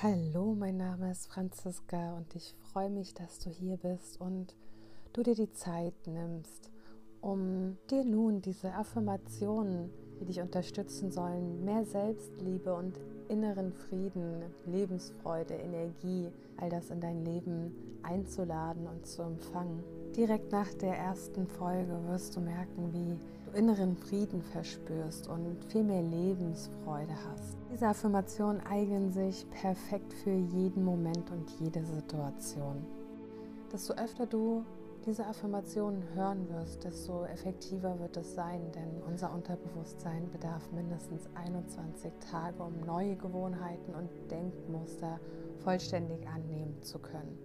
Hallo, mein Name ist Franziska und ich freue mich, dass du hier bist und du dir die Zeit nimmst, um dir nun diese Affirmationen, die dich unterstützen sollen, mehr Selbstliebe und inneren Frieden, Lebensfreude, Energie, all das in dein Leben einzuladen und zu empfangen. Direkt nach der ersten Folge wirst du merken, wie inneren Frieden verspürst und viel mehr Lebensfreude hast. Diese Affirmationen eignen sich perfekt für jeden Moment und jede Situation. Desto öfter du diese Affirmationen hören wirst, desto effektiver wird es sein, denn unser Unterbewusstsein bedarf mindestens 21 Tage, um neue Gewohnheiten und Denkmuster vollständig annehmen zu können.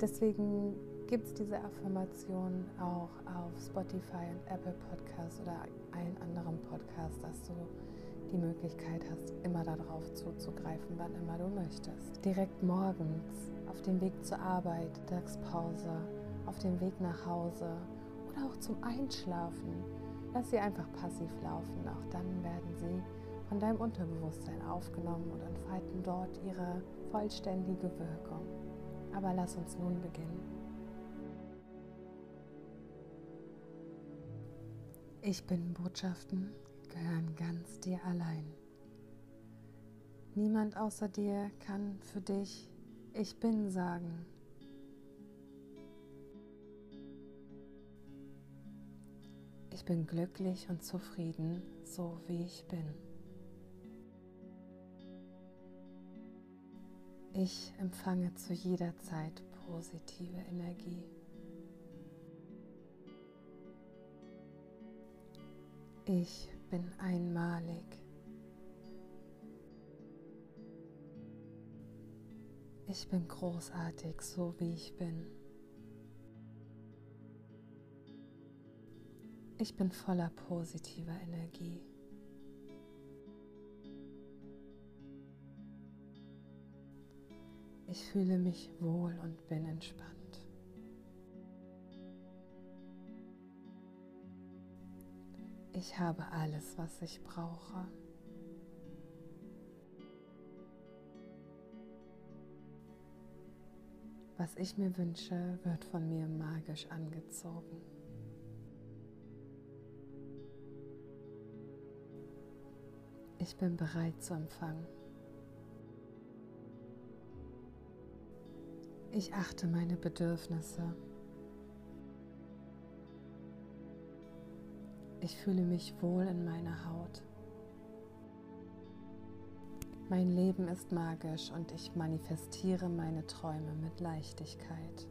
Deswegen gibt es diese Affirmation auch auf Spotify und Apple Podcasts oder allen anderen Podcasts, dass du die Möglichkeit hast, immer darauf zuzugreifen, wann immer du möchtest. Direkt morgens, auf dem Weg zur Arbeit, Mittagspause, auf dem Weg nach Hause oder auch zum Einschlafen. Lass sie einfach passiv laufen. Auch dann werden sie von deinem Unterbewusstsein aufgenommen und entfalten dort ihre vollständige Wirkung. Aber lass uns nun beginnen. Ich bin Botschaften gehören ganz dir allein. Niemand außer dir kann für dich Ich bin sagen. Ich bin glücklich und zufrieden, so wie ich bin. Ich empfange zu jeder Zeit positive Energie. Ich bin einmalig. Ich bin großartig, so wie ich bin. Ich bin voller positiver Energie. Ich fühle mich wohl und bin entspannt. Ich habe alles, was ich brauche. Was ich mir wünsche, wird von mir magisch angezogen. Ich bin bereit zu empfangen. Ich achte meine Bedürfnisse. Ich fühle mich wohl in meiner Haut. Mein Leben ist magisch und ich manifestiere meine Träume mit Leichtigkeit.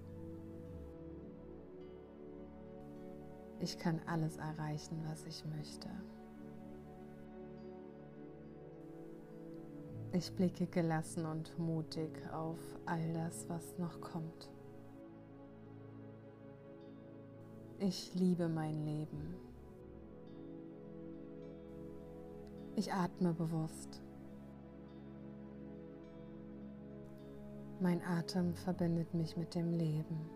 Ich kann alles erreichen, was ich möchte. Ich blicke gelassen und mutig auf all das, was noch kommt. Ich liebe mein Leben. Ich atme bewusst. Mein Atem verbindet mich mit dem Leben.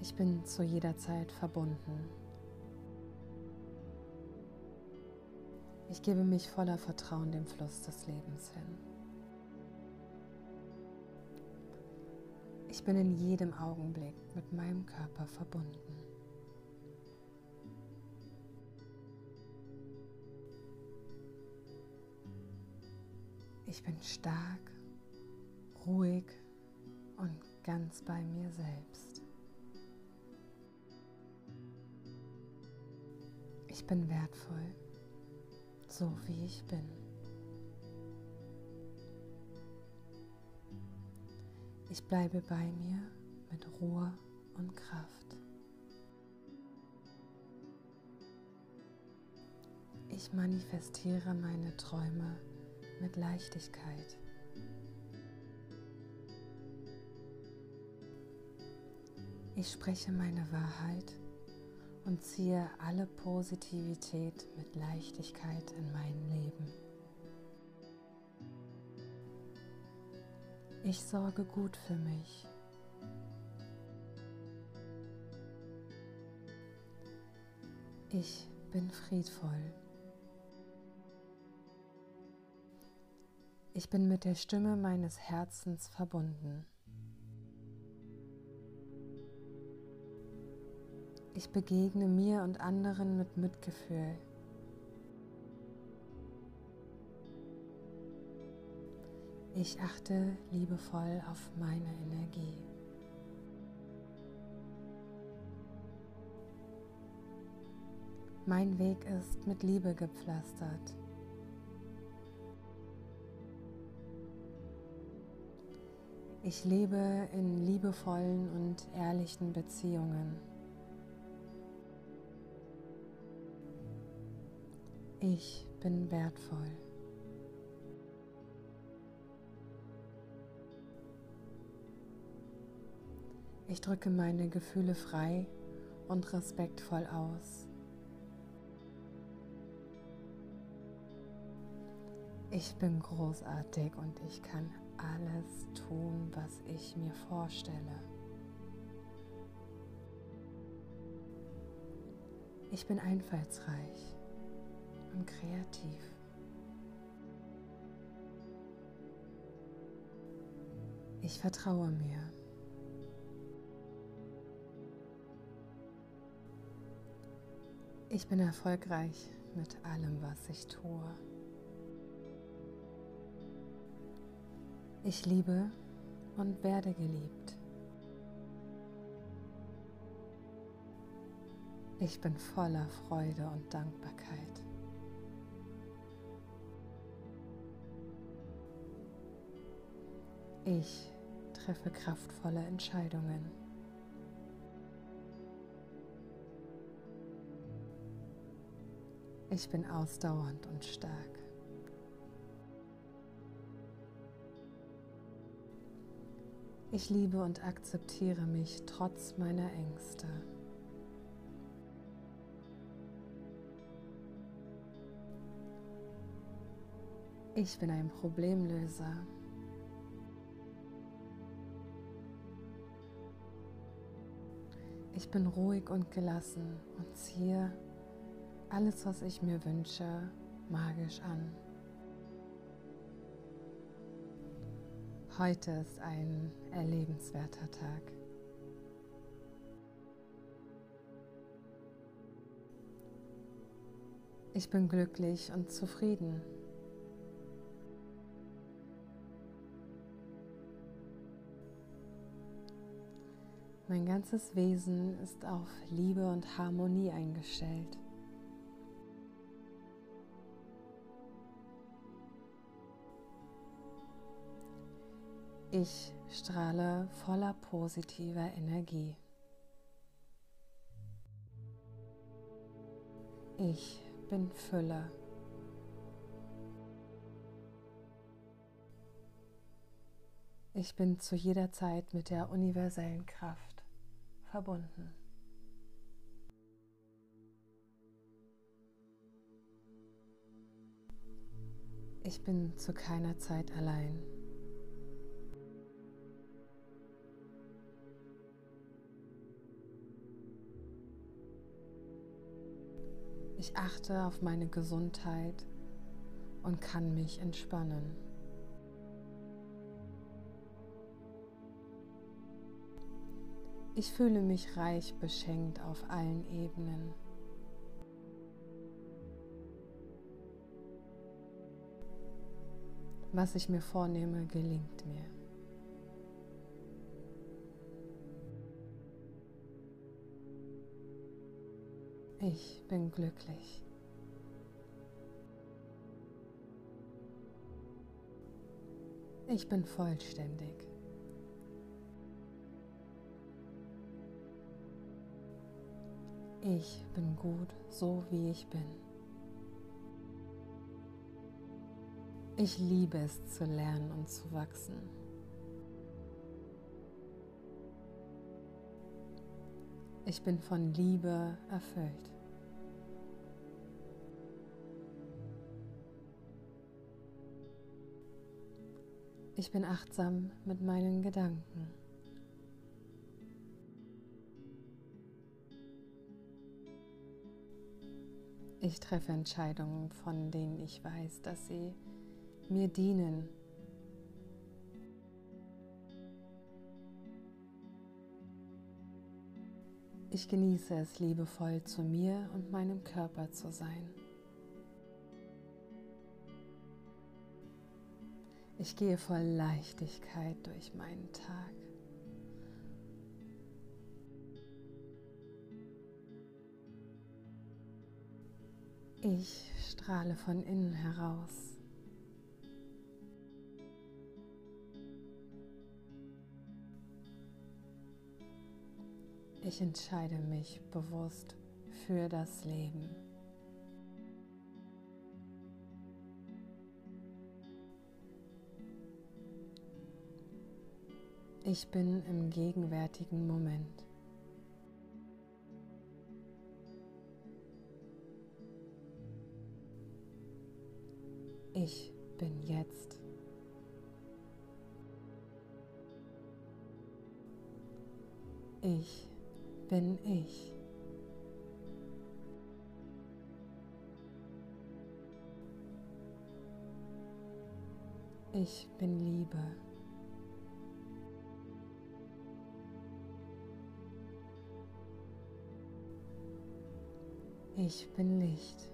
Ich bin zu jeder Zeit verbunden. Ich gebe mich voller Vertrauen dem Fluss des Lebens hin. Ich bin in jedem Augenblick mit meinem Körper verbunden. Ich bin stark, ruhig und ganz bei mir selbst. Ich bin wertvoll, so wie ich bin. Ich bleibe bei mir mit Ruhe und Kraft. Ich manifestiere meine Träume mit Leichtigkeit. Ich spreche meine Wahrheit und ziehe alle Positivität mit Leichtigkeit in mein Leben. Ich sorge gut für mich. Ich bin friedvoll. Ich bin mit der Stimme meines Herzens verbunden. Ich begegne mir und anderen mit Mitgefühl. Ich achte liebevoll auf meine Energie. Mein Weg ist mit Liebe gepflastert. Ich lebe in liebevollen und ehrlichen Beziehungen. Ich bin wertvoll. Ich drücke meine Gefühle frei und respektvoll aus. Ich bin großartig und ich kann alles tun, was ich mir vorstelle. Ich bin einfallsreich und kreativ. Ich vertraue mir. Ich bin erfolgreich mit allem, was ich tue. Ich liebe und werde geliebt. Ich bin voller Freude und Dankbarkeit. Ich treffe kraftvolle Entscheidungen. Ich bin ausdauernd und stark. Ich liebe und akzeptiere mich trotz meiner Ängste. Ich bin ein Problemlöser. Ich bin ruhig und gelassen und ziehe alles, was ich mir wünsche, magisch an. Heute ist ein erlebenswerter Tag. Ich bin glücklich und zufrieden. Mein ganzes Wesen ist auf Liebe und Harmonie eingestellt. Ich strahle voller positiver Energie. Ich bin Fülle. Ich bin zu jeder Zeit mit der universellen Kraft verbunden. Ich bin zu keiner Zeit allein. Ich achte auf meine Gesundheit und kann mich entspannen. Ich fühle mich reich beschenkt auf allen Ebenen. Was ich mir vornehme, gelingt mir. Ich bin glücklich. Ich bin vollständig. Ich bin gut, so wie ich bin. Ich liebe es zu lernen und zu wachsen. Ich bin von Liebe erfüllt. Ich bin achtsam mit meinen Gedanken. Ich treffe Entscheidungen, von denen ich weiß, dass sie mir dienen. Ich genieße es, liebevoll zu mir und meinem Körper zu sein. Ich gehe voll Leichtigkeit durch meinen Tag. Ich strahle von innen heraus. Ich entscheide mich bewusst für das Leben. Ich bin im gegenwärtigen Moment. Ich bin jetzt. Ich bin ich. Ich bin Liebe. Ich bin Licht.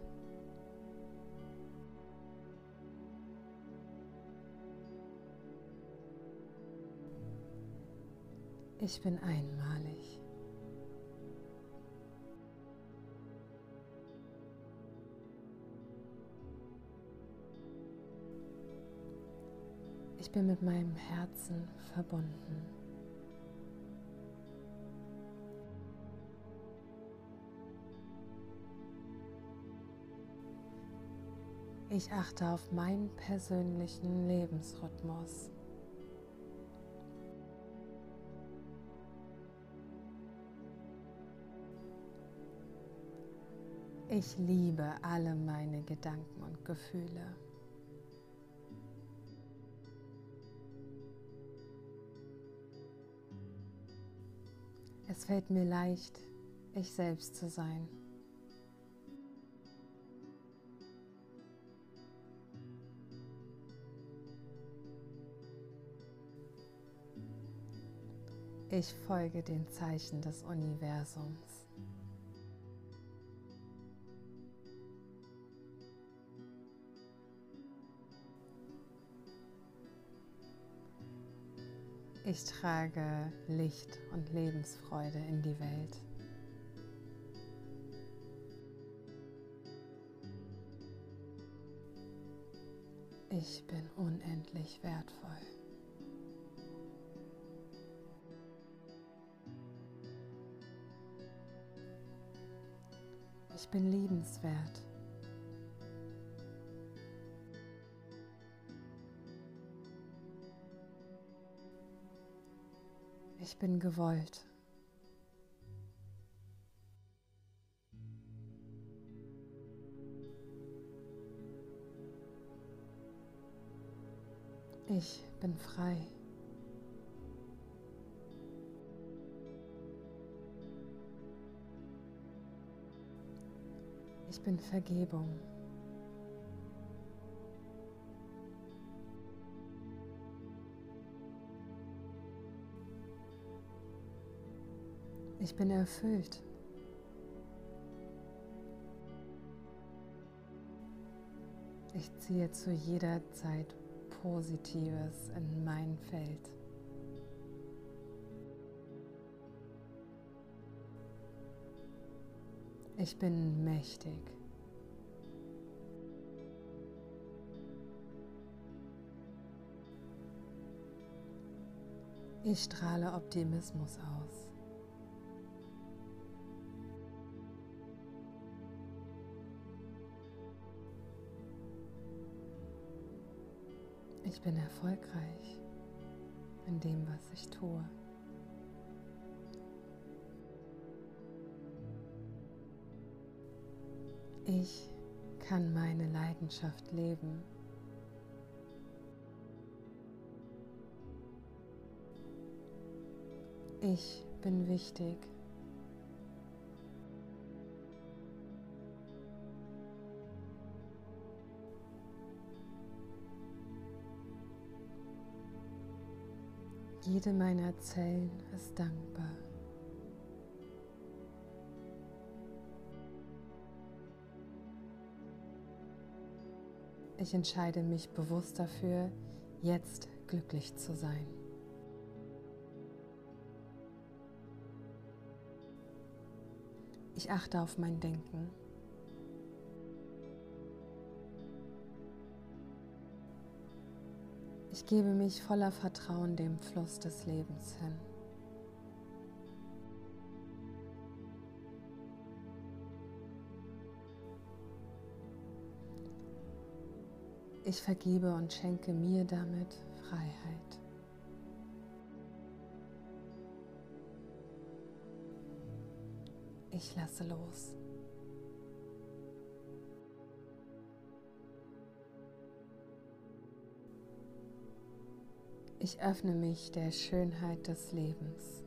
Ich bin einmalig. Ich bin mit meinem Herzen verbunden. Ich achte auf meinen persönlichen Lebensrhythmus. Ich liebe alle meine Gedanken und Gefühle. Es fällt mir leicht, ich selbst zu sein. Ich folge den Zeichen des Universums. Ich trage Licht und Lebensfreude in die Welt. Ich bin unendlich wertvoll. Ich bin liebenswert. Ich bin gewollt. Ich bin frei. Bin Vergebung. Ich bin erfüllt. Ich ziehe zu jeder Zeit Positives in mein Feld. Ich bin mächtig. Ich strahle Optimismus aus. Ich bin erfolgreich in dem, was ich tue. Ich kann meine Leidenschaft leben. Ich bin wichtig. Jede meiner Zellen ist dankbar. Ich entscheide mich bewusst dafür, jetzt glücklich zu sein. Ich achte auf mein Denken. Ich gebe mich voller Vertrauen dem Fluss des Lebens hin. Ich vergebe und schenke mir damit Freiheit. Ich lasse los. Ich öffne mich der Schönheit des Lebens.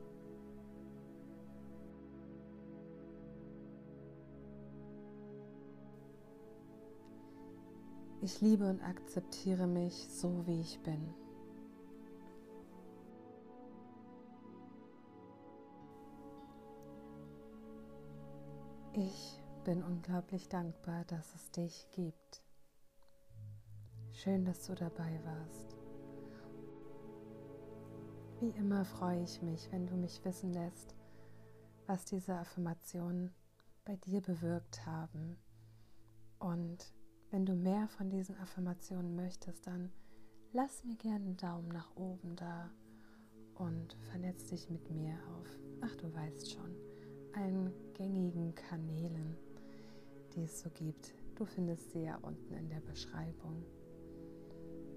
Ich liebe und akzeptiere mich so, wie ich bin. Ich bin unglaublich dankbar, dass es dich gibt. Schön, dass du dabei warst. Wie immer freue ich mich, wenn du mich wissen lässt, was diese Affirmationen bei dir bewirkt haben. Und wenn du mehr von diesen Affirmationen möchtest, dann lass mir gerne einen Daumen nach oben da und vernetz dich mit mir auf, ach du weißt schon, allen gängigen Kanälen, die es so gibt. Du findest sie ja unten in der Beschreibung.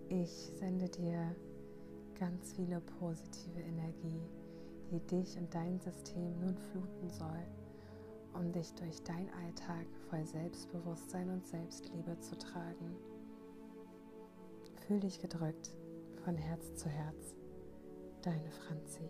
Ich sende dir ganz viele positive Energie, die dich und dein System nun fluten soll, um dich durch dein Alltag voll Selbstbewusstsein und Selbstliebe zu tragen. Fühl dich gedrückt von Herz zu Herz. Deine Franzi.